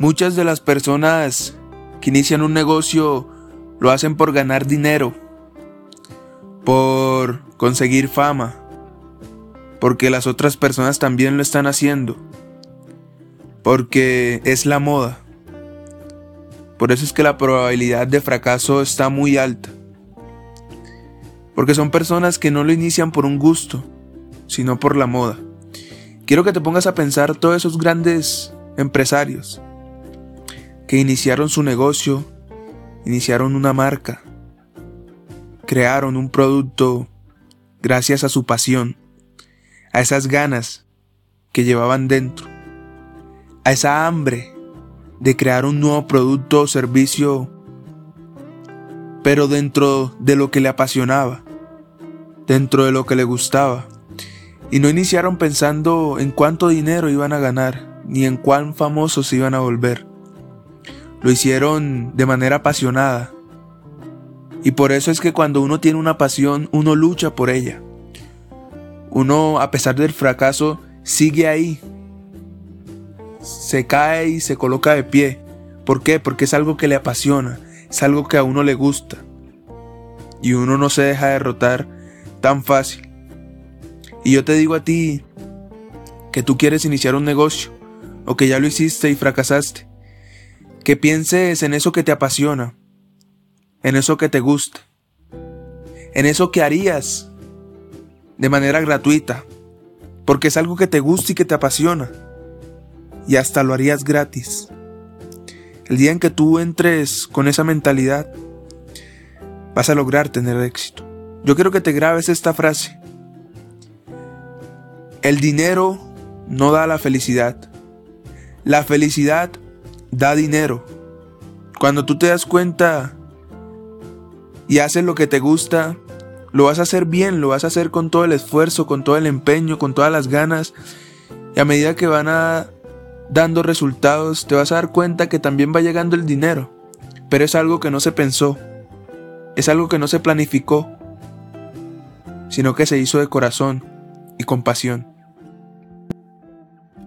Muchas de las personas que inician un negocio lo hacen por ganar dinero, por conseguir fama, porque las otras personas también lo están haciendo, porque es la moda. Por eso es que la probabilidad de fracaso está muy alta. Porque son personas que no lo inician por un gusto, sino por la moda. Quiero que te pongas a pensar todos esos grandes empresarios que iniciaron su negocio, iniciaron una marca, crearon un producto gracias a su pasión, a esas ganas que llevaban dentro, a esa hambre de crear un nuevo producto o servicio, pero dentro de lo que le apasionaba, dentro de lo que le gustaba. Y no iniciaron pensando en cuánto dinero iban a ganar, ni en cuán famosos iban a volver. Lo hicieron de manera apasionada. Y por eso es que cuando uno tiene una pasión, uno lucha por ella. Uno, a pesar del fracaso, sigue ahí. Se cae y se coloca de pie. ¿Por qué? Porque es algo que le apasiona, es algo que a uno le gusta. Y uno no se deja derrotar tan fácil. Y yo te digo a ti que tú quieres iniciar un negocio o que ya lo hiciste y fracasaste. Que pienses en eso que te apasiona, en eso que te gusta, en eso que harías de manera gratuita, porque es algo que te gusta y que te apasiona, y hasta lo harías gratis. El día en que tú entres con esa mentalidad, vas a lograr tener éxito. Yo quiero que te grabes esta frase. El dinero no da la felicidad. La felicidad da dinero. Cuando tú te das cuenta y haces lo que te gusta, lo vas a hacer bien, lo vas a hacer con todo el esfuerzo, con todo el empeño, con todas las ganas. Y a medida que van dando resultados, te vas a dar cuenta que también va llegando el dinero. Pero es algo que no se pensó, es algo que no se planificó, sino que se hizo de corazón y con pasión.